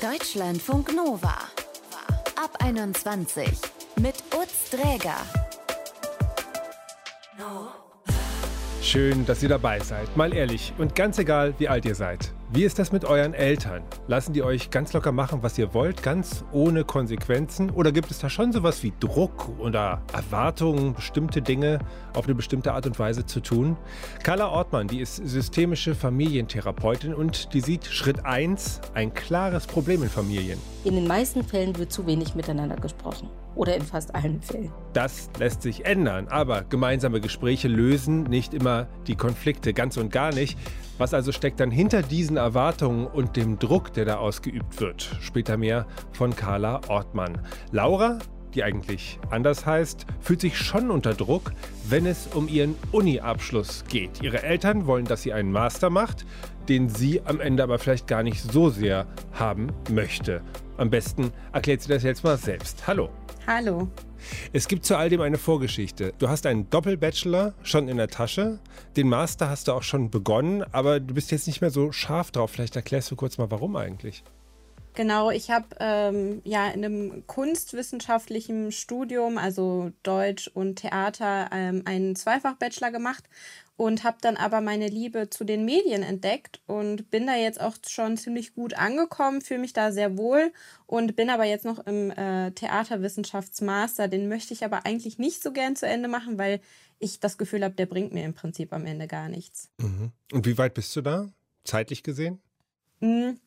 Deutschlandfunk Nova. Ab 21 mit Utz Dräger. Schön, dass ihr dabei seid. Mal ehrlich und ganz egal, wie alt ihr seid. Wie ist das mit euren Eltern? Lassen die euch ganz locker machen, was ihr wollt, ganz ohne Konsequenzen? Oder gibt es da schon sowas wie Druck oder Erwartungen, bestimmte Dinge auf eine bestimmte Art und Weise zu tun? Carla Ortmann, die ist systemische Familientherapeutin und die sieht Schritt 1 ein klares Problem in Familien. In den meisten Fällen wird zu wenig miteinander gesprochen. Oder in fast allen Fällen. Das lässt sich ändern, aber gemeinsame Gespräche lösen nicht immer die Konflikte, ganz und gar nicht. Was also steckt dann hinter diesen Erwartungen und dem Druck, der da ausgeübt wird? Später mehr von Carla Ortmann. Laura, die eigentlich anders heißt, fühlt sich schon unter Druck, wenn es um ihren Uni-Abschluss geht. Ihre Eltern wollen, dass sie einen Master macht, den sie am Ende aber vielleicht gar nicht so sehr haben möchte. Am besten erklärt sie das jetzt mal selbst. Hallo. Hallo. Es gibt zu all dem eine Vorgeschichte. Du hast einen Doppelbachelor schon in der Tasche, den Master hast du auch schon begonnen, aber du bist jetzt nicht mehr so scharf drauf. Vielleicht erklärst du kurz mal, warum eigentlich. Genau, ich habe ähm, ja in einem kunstwissenschaftlichen Studium, also Deutsch und Theater, ähm, einen Zweifach-Bachelor gemacht und habe dann aber meine Liebe zu den Medien entdeckt und bin da jetzt auch schon ziemlich gut angekommen, fühle mich da sehr wohl und bin aber jetzt noch im äh, Theaterwissenschaftsmaster. Den möchte ich aber eigentlich nicht so gern zu Ende machen, weil ich das Gefühl habe, der bringt mir im Prinzip am Ende gar nichts. Mhm. Und wie weit bist du da, zeitlich gesehen? Mhm.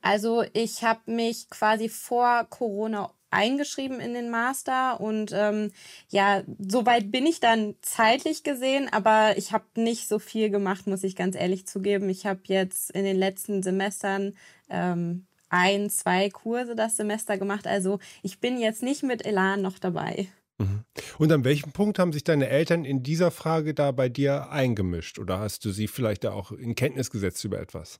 Also ich habe mich quasi vor Corona eingeschrieben in den Master und ähm, ja, soweit bin ich dann zeitlich gesehen, aber ich habe nicht so viel gemacht, muss ich ganz ehrlich zugeben. Ich habe jetzt in den letzten Semestern ähm, ein, zwei Kurse das Semester gemacht, also ich bin jetzt nicht mit Elan noch dabei. Mhm. Und an welchem Punkt haben sich deine Eltern in dieser Frage da bei dir eingemischt oder hast du sie vielleicht auch in Kenntnis gesetzt über etwas?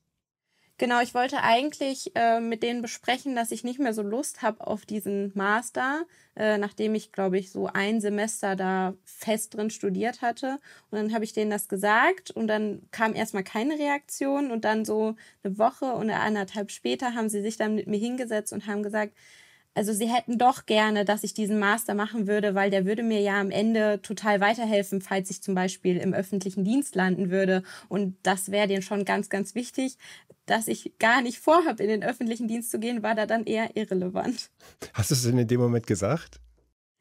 Genau, ich wollte eigentlich äh, mit denen besprechen, dass ich nicht mehr so Lust habe auf diesen Master, äh, nachdem ich, glaube ich, so ein Semester da fest drin studiert hatte. Und dann habe ich denen das gesagt und dann kam erstmal keine Reaktion und dann so eine Woche und anderthalb später haben sie sich dann mit mir hingesetzt und haben gesagt, also sie hätten doch gerne, dass ich diesen Master machen würde, weil der würde mir ja am Ende total weiterhelfen, falls ich zum Beispiel im öffentlichen Dienst landen würde. Und das wäre denen schon ganz, ganz wichtig. Dass ich gar nicht vorhabe, in den öffentlichen Dienst zu gehen, war da dann eher irrelevant. Hast du es denn in dem Moment gesagt?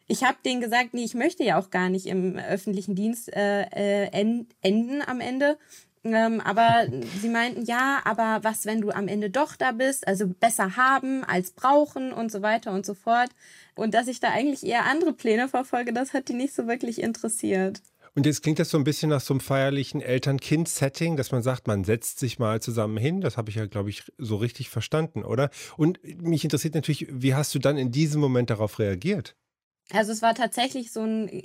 Ich habe denen gesagt, nee, ich möchte ja auch gar nicht im öffentlichen Dienst äh, äh, enden am Ende. Ähm, aber sie meinten, ja, aber was, wenn du am Ende doch da bist? Also besser haben als brauchen und so weiter und so fort. Und dass ich da eigentlich eher andere Pläne verfolge, das hat die nicht so wirklich interessiert. Und jetzt klingt das so ein bisschen nach so einem feierlichen Eltern-Kind-Setting, dass man sagt, man setzt sich mal zusammen hin. Das habe ich ja, glaube ich, so richtig verstanden, oder? Und mich interessiert natürlich, wie hast du dann in diesem Moment darauf reagiert? Also es war tatsächlich so ein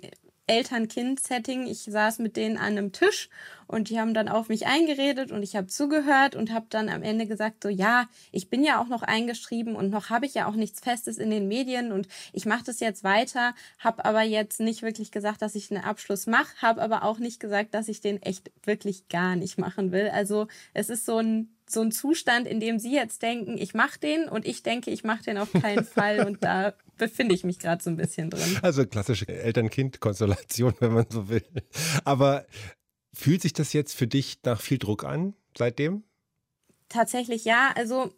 Eltern-Kind-Setting. Ich saß mit denen an einem Tisch und die haben dann auf mich eingeredet und ich habe zugehört und habe dann am Ende gesagt, so ja, ich bin ja auch noch eingeschrieben und noch habe ich ja auch nichts Festes in den Medien und ich mache das jetzt weiter, habe aber jetzt nicht wirklich gesagt, dass ich einen Abschluss mache, habe aber auch nicht gesagt, dass ich den echt wirklich gar nicht machen will. Also es ist so ein so ein Zustand, in dem Sie jetzt denken, ich mache den und ich denke, ich mache den auf keinen Fall und da befinde ich mich gerade so ein bisschen drin. Also klassische Eltern-Kind-Konstellation, wenn man so will. Aber fühlt sich das jetzt für dich nach viel Druck an seitdem? Tatsächlich ja. Also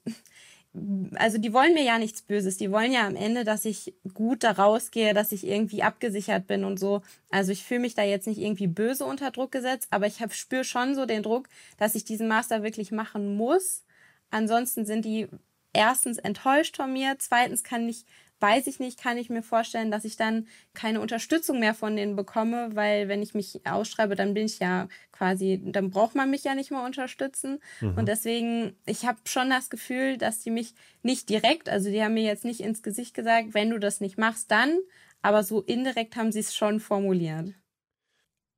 also die wollen mir ja nichts Böses. Die wollen ja am Ende, dass ich gut da rausgehe, dass ich irgendwie abgesichert bin und so. Also ich fühle mich da jetzt nicht irgendwie böse unter Druck gesetzt, aber ich spüre schon so den Druck, dass ich diesen Master wirklich machen muss. Ansonsten sind die erstens enttäuscht von mir, zweitens kann ich weiß ich nicht, kann ich mir vorstellen, dass ich dann keine Unterstützung mehr von denen bekomme, weil wenn ich mich ausschreibe, dann bin ich ja quasi, dann braucht man mich ja nicht mehr unterstützen. Mhm. Und deswegen, ich habe schon das Gefühl, dass die mich nicht direkt, also die haben mir jetzt nicht ins Gesicht gesagt, wenn du das nicht machst, dann, aber so indirekt haben sie es schon formuliert.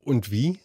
Und wie?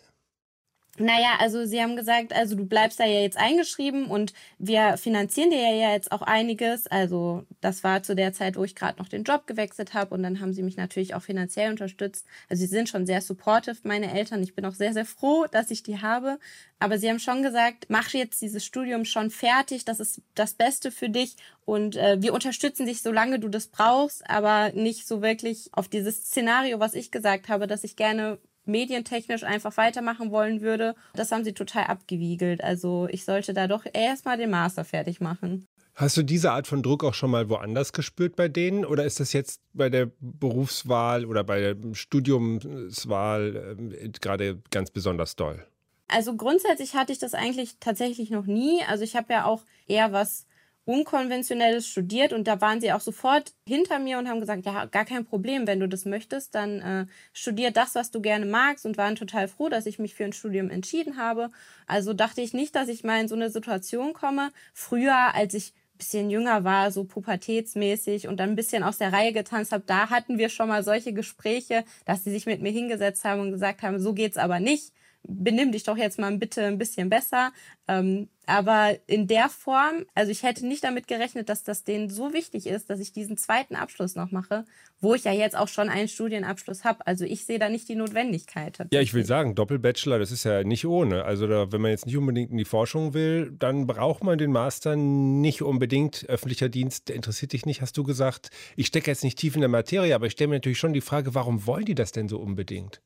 Naja, also sie haben gesagt, also du bleibst da ja jetzt eingeschrieben und wir finanzieren dir ja jetzt auch einiges. Also das war zu der Zeit, wo ich gerade noch den Job gewechselt habe und dann haben sie mich natürlich auch finanziell unterstützt. Also sie sind schon sehr supportive, meine Eltern. Ich bin auch sehr, sehr froh, dass ich die habe. Aber sie haben schon gesagt, mach jetzt dieses Studium schon fertig, das ist das Beste für dich und äh, wir unterstützen dich, solange du das brauchst, aber nicht so wirklich auf dieses Szenario, was ich gesagt habe, dass ich gerne medientechnisch einfach weitermachen wollen würde. Das haben sie total abgewiegelt. Also ich sollte da doch erstmal den Master fertig machen. Hast du diese Art von Druck auch schon mal woanders gespürt bei denen? Oder ist das jetzt bei der Berufswahl oder bei der Studiumswahl äh, gerade ganz besonders doll? Also grundsätzlich hatte ich das eigentlich tatsächlich noch nie. Also ich habe ja auch eher was Unkonventionelles studiert und da waren sie auch sofort hinter mir und haben gesagt, ja, gar kein Problem, wenn du das möchtest, dann äh, studier das, was du gerne magst und waren total froh, dass ich mich für ein Studium entschieden habe. Also dachte ich nicht, dass ich mal in so eine Situation komme. Früher, als ich ein bisschen jünger war, so pubertätsmäßig und dann ein bisschen aus der Reihe getanzt habe, da hatten wir schon mal solche Gespräche, dass sie sich mit mir hingesetzt haben und gesagt haben, so geht's aber nicht benimm dich doch jetzt mal bitte ein bisschen besser. Ähm, aber in der Form, also ich hätte nicht damit gerechnet, dass das denen so wichtig ist, dass ich diesen zweiten Abschluss noch mache, wo ich ja jetzt auch schon einen Studienabschluss habe. Also ich sehe da nicht die Notwendigkeit. Ja, ich will sagen, Doppelbachelor, das ist ja nicht ohne. Also da, wenn man jetzt nicht unbedingt in die Forschung will, dann braucht man den Master nicht unbedingt. Öffentlicher Dienst, der interessiert dich nicht, hast du gesagt. Ich stecke jetzt nicht tief in der Materie, aber ich stelle mir natürlich schon die Frage, warum wollen die das denn so unbedingt?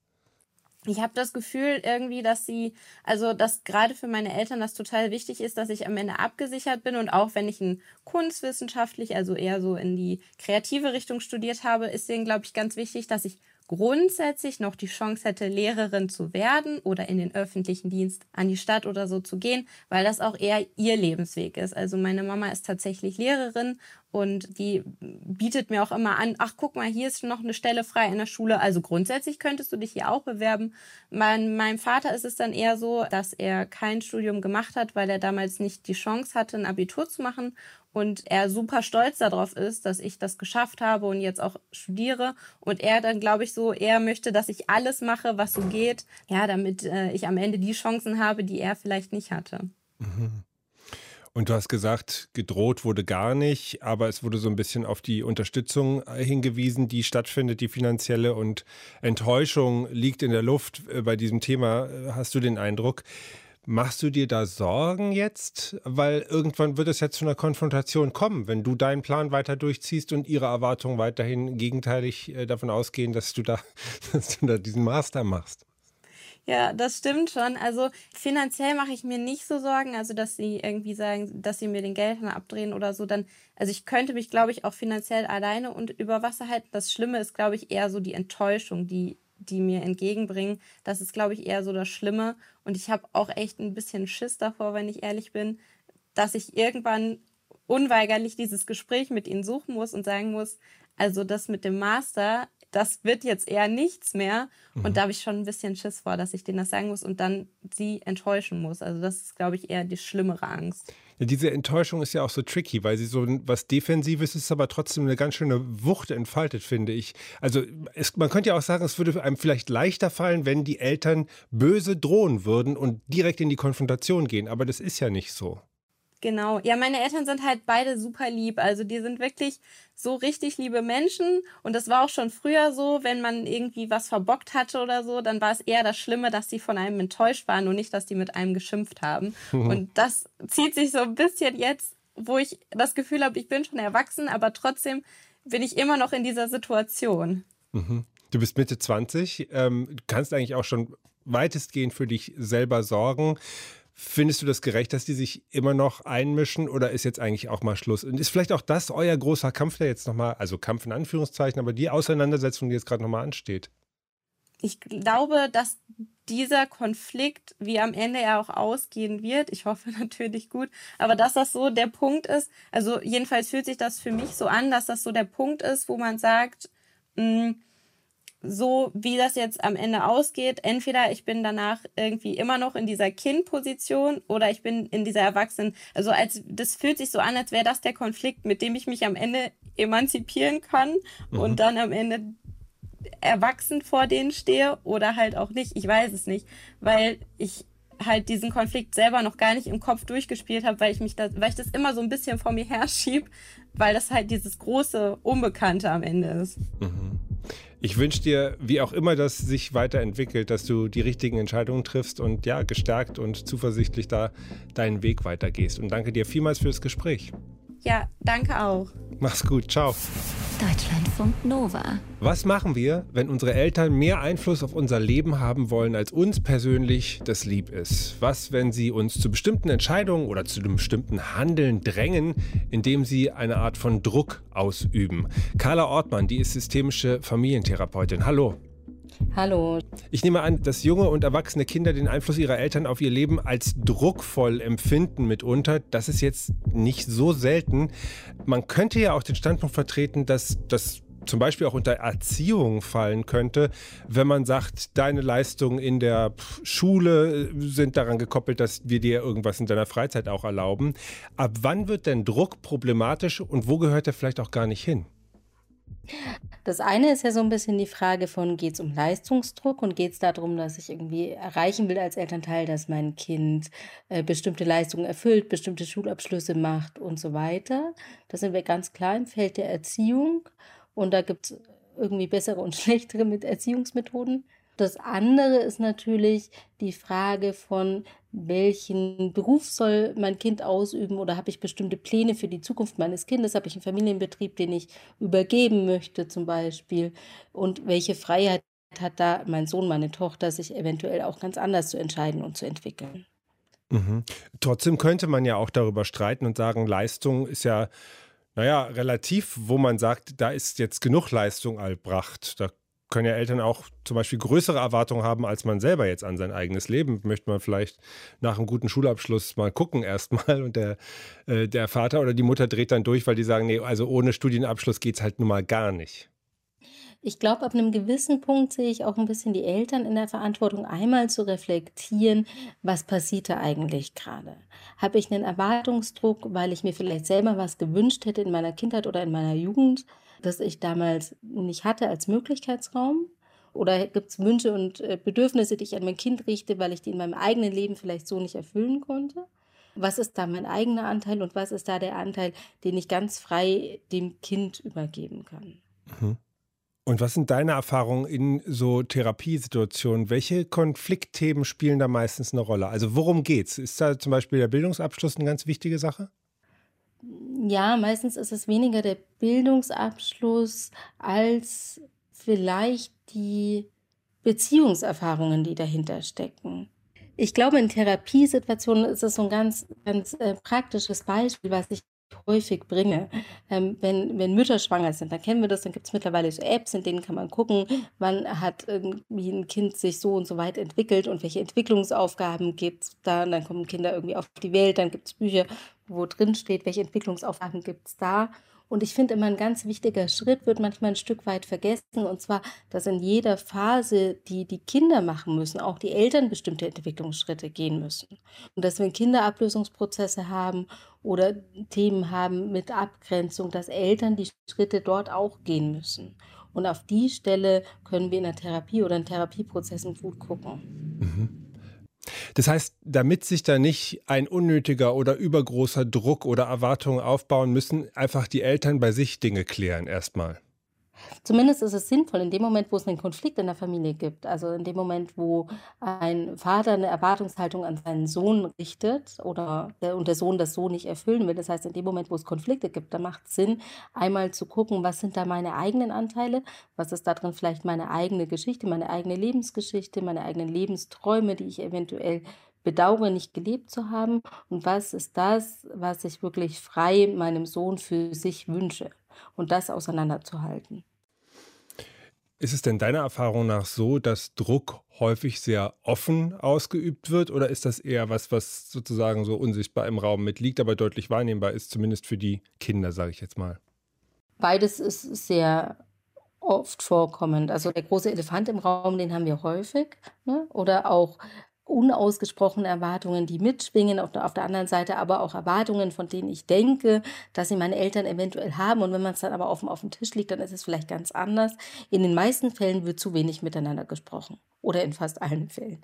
Ich habe das Gefühl irgendwie, dass sie, also dass gerade für meine Eltern das total wichtig ist, dass ich am Ende abgesichert bin. Und auch wenn ich ein kunstwissenschaftlich, also eher so in die kreative Richtung studiert habe, ist denen, glaube ich, ganz wichtig, dass ich grundsätzlich noch die Chance hätte, Lehrerin zu werden oder in den öffentlichen Dienst an die Stadt oder so zu gehen, weil das auch eher ihr Lebensweg ist. Also meine Mama ist tatsächlich Lehrerin und die bietet mir auch immer an, ach guck mal, hier ist noch eine Stelle frei in der Schule. Also grundsätzlich könntest du dich hier auch bewerben. Mein, meinem Vater ist es dann eher so, dass er kein Studium gemacht hat, weil er damals nicht die Chance hatte, ein Abitur zu machen und er super stolz darauf ist, dass ich das geschafft habe und jetzt auch studiere und er dann glaube ich so, er möchte, dass ich alles mache, was so geht, ja, damit äh, ich am Ende die Chancen habe, die er vielleicht nicht hatte. Mhm. Und du hast gesagt, gedroht wurde gar nicht, aber es wurde so ein bisschen auf die Unterstützung äh, hingewiesen, die stattfindet, die finanzielle und Enttäuschung liegt in der Luft äh, bei diesem Thema, äh, hast du den Eindruck. Machst du dir da Sorgen jetzt? Weil irgendwann wird es ja zu einer Konfrontation kommen, wenn du deinen Plan weiter durchziehst und ihre Erwartungen weiterhin gegenteilig davon ausgehen, dass du da, dass du da diesen Master machst. Ja, das stimmt schon. Also finanziell mache ich mir nicht so Sorgen, also dass sie irgendwie sagen, dass sie mir den Geld abdrehen oder so. Dann, also ich könnte mich, glaube ich, auch finanziell alleine und über Wasser halten. Das Schlimme ist, glaube ich, eher so die Enttäuschung, die die mir entgegenbringen. Das ist, glaube ich, eher so das Schlimme. Und ich habe auch echt ein bisschen Schiss davor, wenn ich ehrlich bin, dass ich irgendwann unweigerlich dieses Gespräch mit ihnen suchen muss und sagen muss, also das mit dem Master, das wird jetzt eher nichts mehr. Mhm. Und da habe ich schon ein bisschen Schiss vor, dass ich denen das sagen muss und dann sie enttäuschen muss. Also das ist, glaube ich, eher die schlimmere Angst. Diese Enttäuschung ist ja auch so tricky, weil sie so was Defensives ist, aber trotzdem eine ganz schöne Wucht entfaltet, finde ich. Also es, man könnte ja auch sagen, es würde einem vielleicht leichter fallen, wenn die Eltern böse drohen würden und direkt in die Konfrontation gehen. Aber das ist ja nicht so. Genau. Ja, meine Eltern sind halt beide super lieb. Also die sind wirklich so richtig liebe Menschen. Und das war auch schon früher so, wenn man irgendwie was verbockt hatte oder so, dann war es eher das Schlimme, dass sie von einem enttäuscht waren und nicht, dass die mit einem geschimpft haben. und das zieht sich so ein bisschen jetzt, wo ich das Gefühl habe, ich bin schon erwachsen, aber trotzdem bin ich immer noch in dieser Situation. Mhm. Du bist Mitte 20, ähm, kannst eigentlich auch schon weitestgehend für dich selber sorgen. Findest du das gerecht, dass die sich immer noch einmischen oder ist jetzt eigentlich auch mal Schluss? Und ist vielleicht auch das euer großer Kampf, der jetzt nochmal, also Kampf in Anführungszeichen, aber die Auseinandersetzung, die jetzt gerade nochmal ansteht? Ich glaube, dass dieser Konflikt, wie am Ende er auch ausgehen wird, ich hoffe natürlich gut, aber dass das so der Punkt ist, also jedenfalls fühlt sich das für mich so an, dass das so der Punkt ist, wo man sagt, mh, hm, so wie das jetzt am Ende ausgeht, entweder ich bin danach irgendwie immer noch in dieser Kindposition oder ich bin in dieser Erwachsenen. Also als das fühlt sich so an, als wäre das der Konflikt, mit dem ich mich am Ende emanzipieren kann mhm. und dann am Ende erwachsen vor denen stehe oder halt auch nicht. Ich weiß es nicht, weil ich halt diesen Konflikt selber noch gar nicht im Kopf durchgespielt habe, weil ich mich da, weil ich das immer so ein bisschen vor mir herschieb, weil das halt dieses große Unbekannte am Ende ist. Mhm. Ich wünsche dir, wie auch immer das sich weiterentwickelt, dass du die richtigen Entscheidungen triffst und ja, gestärkt und zuversichtlich da deinen Weg weitergehst. Und danke dir vielmals für das Gespräch. Ja, danke auch. Mach's gut, ciao. Deutschlandfunk Nova. Was machen wir, wenn unsere Eltern mehr Einfluss auf unser Leben haben wollen, als uns persönlich das lieb ist? Was, wenn sie uns zu bestimmten Entscheidungen oder zu einem bestimmten Handeln drängen, indem sie eine Art von Druck ausüben? Carla Ortmann, die ist systemische Familientherapeutin. Hallo. Hallo. Ich nehme an, dass junge und erwachsene Kinder den Einfluss ihrer Eltern auf ihr Leben als druckvoll empfinden mitunter. Das ist jetzt nicht so selten. Man könnte ja auch den Standpunkt vertreten, dass das zum Beispiel auch unter Erziehung fallen könnte, wenn man sagt, deine Leistungen in der Schule sind daran gekoppelt, dass wir dir irgendwas in deiner Freizeit auch erlauben. Ab wann wird denn Druck problematisch und wo gehört er vielleicht auch gar nicht hin? Das eine ist ja so ein bisschen die Frage von, geht es um Leistungsdruck und geht es darum, dass ich irgendwie erreichen will als Elternteil, dass mein Kind äh, bestimmte Leistungen erfüllt, bestimmte Schulabschlüsse macht und so weiter. Da sind wir ganz klar im Feld der Erziehung und da gibt es irgendwie bessere und schlechtere mit Erziehungsmethoden. Das andere ist natürlich die Frage von, welchen Beruf soll mein Kind ausüben oder habe ich bestimmte Pläne für die Zukunft meines Kindes? Habe ich einen Familienbetrieb, den ich übergeben möchte zum Beispiel? Und welche Freiheit hat da mein Sohn, meine Tochter, sich eventuell auch ganz anders zu entscheiden und zu entwickeln? Mhm. Trotzdem könnte man ja auch darüber streiten und sagen, Leistung ist ja naja, relativ, wo man sagt, da ist jetzt genug Leistung erbracht. Da können ja Eltern auch zum Beispiel größere Erwartungen haben, als man selber jetzt an sein eigenes Leben. Möchte man vielleicht nach einem guten Schulabschluss mal gucken erstmal und der, äh, der Vater oder die Mutter dreht dann durch, weil die sagen, nee, also ohne Studienabschluss geht es halt nun mal gar nicht. Ich glaube, ab einem gewissen Punkt sehe ich auch ein bisschen die Eltern in der Verantwortung, einmal zu reflektieren, was passiert da eigentlich gerade. Habe ich einen Erwartungsdruck, weil ich mir vielleicht selber was gewünscht hätte in meiner Kindheit oder in meiner Jugend? Das ich damals nicht hatte als Möglichkeitsraum? Oder gibt es Wünsche und äh, Bedürfnisse, die ich an mein Kind richte, weil ich die in meinem eigenen Leben vielleicht so nicht erfüllen konnte? Was ist da mein eigener Anteil und was ist da der Anteil, den ich ganz frei dem Kind übergeben kann? Mhm. Und was sind deine Erfahrungen in so Therapiesituationen? Welche Konfliktthemen spielen da meistens eine Rolle? Also worum geht's? Ist da zum Beispiel der Bildungsabschluss eine ganz wichtige Sache? Ja, meistens ist es weniger der Bildungsabschluss als vielleicht die Beziehungserfahrungen, die dahinter stecken. Ich glaube, in Therapiesituationen ist es so ein ganz, ganz äh, praktisches Beispiel, was ich häufig bringe. Ähm, wenn, wenn Mütter schwanger sind, dann kennen wir das, dann gibt es mittlerweile so Apps, in denen kann man gucken, wann hat irgendwie ein Kind sich so und so weit entwickelt und welche Entwicklungsaufgaben gibt es da. Und dann kommen Kinder irgendwie auf die Welt, dann gibt es Bücher, wo drin steht, welche Entwicklungsaufgaben gibt es da. Und ich finde immer ein ganz wichtiger Schritt wird manchmal ein Stück weit vergessen, und zwar, dass in jeder Phase, die die Kinder machen müssen, auch die Eltern bestimmte Entwicklungsschritte gehen müssen. Und dass wenn Kinder Ablösungsprozesse haben oder Themen haben mit Abgrenzung, dass Eltern die Schritte dort auch gehen müssen. Und auf die Stelle können wir in der Therapie oder in Therapieprozessen gut gucken. Mhm. Das heißt, damit sich da nicht ein unnötiger oder übergroßer Druck oder Erwartungen aufbauen müssen, einfach die Eltern bei sich Dinge klären erstmal. Zumindest ist es sinnvoll, in dem Moment, wo es einen Konflikt in der Familie gibt, also in dem Moment, wo ein Vater eine Erwartungshaltung an seinen Sohn richtet oder der, und der Sohn das so nicht erfüllen will. Das heißt, in dem Moment, wo es Konflikte gibt, da macht es Sinn, einmal zu gucken, was sind da meine eigenen Anteile, was ist da drin vielleicht meine eigene Geschichte, meine eigene Lebensgeschichte, meine eigenen Lebensträume, die ich eventuell bedauere, nicht gelebt zu haben und was ist das, was ich wirklich frei meinem Sohn für sich wünsche und das auseinanderzuhalten. Ist es denn deiner Erfahrung nach so, dass Druck häufig sehr offen ausgeübt wird oder ist das eher was, was sozusagen so unsichtbar im Raum mitliegt, aber deutlich wahrnehmbar ist, zumindest für die Kinder, sage ich jetzt mal? Beides ist sehr oft vorkommend. Also der große Elefant im Raum, den haben wir häufig. Ne? Oder auch unausgesprochene Erwartungen, die mitschwingen, auf der, auf der anderen Seite aber auch Erwartungen, von denen ich denke, dass sie meine Eltern eventuell haben. Und wenn man es dann aber offen auf dem Tisch liegt, dann ist es vielleicht ganz anders. In den meisten Fällen wird zu wenig miteinander gesprochen oder in fast allen Fällen.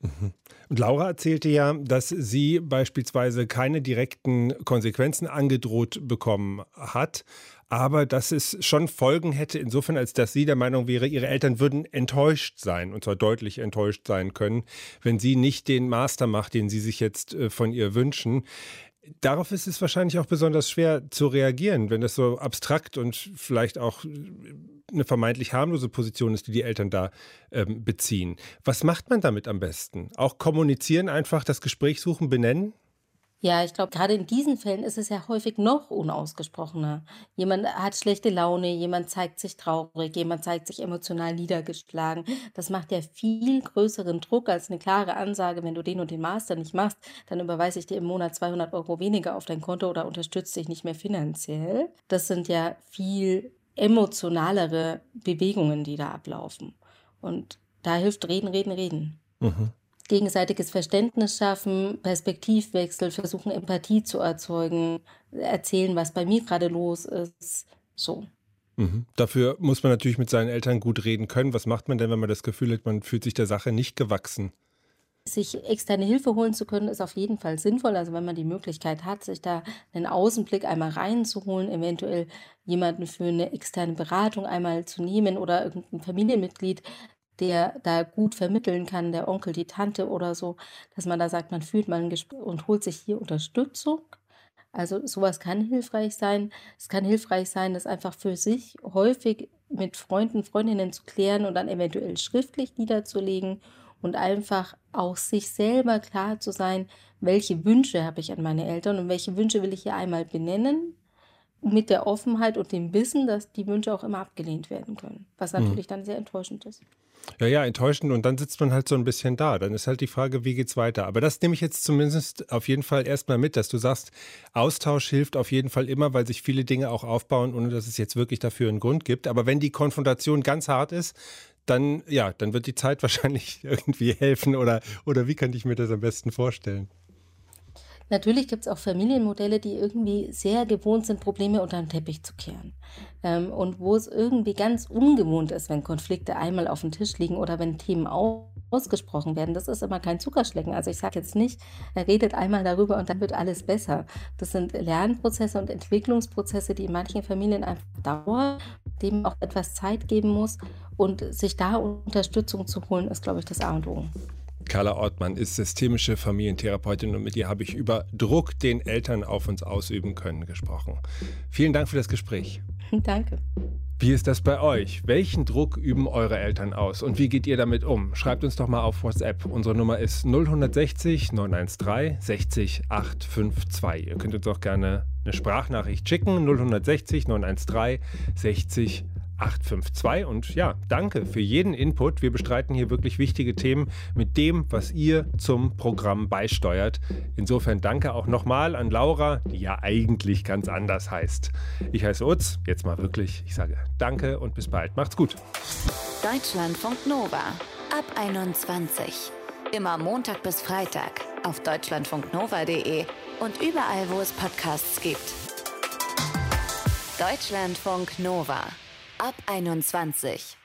Mhm. Und Laura erzählte ja, dass sie beispielsweise keine direkten Konsequenzen angedroht bekommen hat, aber dass es schon Folgen hätte, insofern, als dass sie der Meinung wäre, ihre Eltern würden enttäuscht sein, und zwar deutlich enttäuscht sein können, wenn sie nicht den Master macht, den sie sich jetzt äh, von ihr wünschen. Darauf ist es wahrscheinlich auch besonders schwer zu reagieren, wenn das so abstrakt und vielleicht auch eine vermeintlich harmlose Position ist, die die Eltern da ähm, beziehen. Was macht man damit am besten? Auch kommunizieren, einfach das Gespräch suchen, benennen? Ja, ich glaube, gerade in diesen Fällen ist es ja häufig noch unausgesprochener. Jemand hat schlechte Laune, jemand zeigt sich traurig, jemand zeigt sich emotional niedergeschlagen. Das macht ja viel größeren Druck als eine klare Ansage, wenn du den und den Master nicht machst, dann überweise ich dir im Monat 200 Euro weniger auf dein Konto oder unterstütze dich nicht mehr finanziell. Das sind ja viel emotionalere Bewegungen, die da ablaufen. Und da hilft Reden, Reden, Reden. Mhm. Gegenseitiges Verständnis schaffen, Perspektivwechsel, versuchen Empathie zu erzeugen, erzählen, was bei mir gerade los ist. So. Mhm. Dafür muss man natürlich mit seinen Eltern gut reden können. Was macht man denn, wenn man das Gefühl hat, man fühlt sich der Sache nicht gewachsen? sich externe Hilfe holen zu können, ist auf jeden Fall sinnvoll. Also wenn man die Möglichkeit hat, sich da einen Außenblick einmal reinzuholen, eventuell jemanden für eine externe Beratung einmal zu nehmen oder irgendein Familienmitglied, der da gut vermitteln kann, der Onkel, die Tante oder so, dass man da sagt, man fühlt mal ein Gespräch und holt sich hier Unterstützung. Also sowas kann hilfreich sein. Es kann hilfreich sein, das einfach für sich häufig mit Freunden, Freundinnen zu klären und dann eventuell schriftlich niederzulegen und einfach auch sich selber klar zu sein, welche Wünsche habe ich an meine Eltern und welche Wünsche will ich hier einmal benennen, mit der Offenheit und dem Wissen, dass die Wünsche auch immer abgelehnt werden können, was mhm. natürlich mhm. dann sehr enttäuschend ist. Ja, ja, enttäuschend und dann sitzt man halt so ein bisschen da. Dann ist halt die Frage, wie geht's weiter? Aber das nehme ich jetzt zumindest auf jeden Fall erstmal mit, dass du sagst, Austausch hilft auf jeden Fall immer, weil sich viele Dinge auch aufbauen, ohne dass es jetzt wirklich dafür einen Grund gibt. Aber wenn die Konfrontation ganz hart ist, dann, ja, dann wird die Zeit wahrscheinlich irgendwie helfen oder, oder wie kann ich mir das am besten vorstellen? Natürlich gibt es auch Familienmodelle, die irgendwie sehr gewohnt sind, Probleme unter den Teppich zu kehren. Ähm, und wo es irgendwie ganz ungewohnt ist, wenn Konflikte einmal auf dem Tisch liegen oder wenn Themen ausgesprochen werden. Das ist immer kein Zuckerschlecken. Also ich sage jetzt nicht, redet einmal darüber und dann wird alles besser. Das sind Lernprozesse und Entwicklungsprozesse, die in manchen Familien einfach dauern, dem auch etwas Zeit geben muss. Und sich da Unterstützung zu holen, ist, glaube ich, das A und O. Carla Ortmann ist systemische Familientherapeutin und mit ihr habe ich über Druck, den Eltern auf uns ausüben können, gesprochen. Vielen Dank für das Gespräch. Danke. Wie ist das bei euch? Welchen Druck üben eure Eltern aus und wie geht ihr damit um? Schreibt uns doch mal auf WhatsApp. Unsere Nummer ist 0160 913 60 852. Ihr könnt uns auch gerne eine Sprachnachricht schicken. 0160 913 60 852. Und ja, danke für jeden Input. Wir bestreiten hier wirklich wichtige Themen mit dem, was ihr zum Programm beisteuert. Insofern danke auch nochmal an Laura, die ja eigentlich ganz anders heißt. Ich heiße Utz, jetzt mal wirklich. Ich sage danke und bis bald. Macht's gut. Deutschlandfunk Nova ab 21. Immer Montag bis Freitag auf deutschlandfunknova.de und überall, wo es Podcasts gibt. Deutschlandfunk Nova ab 21.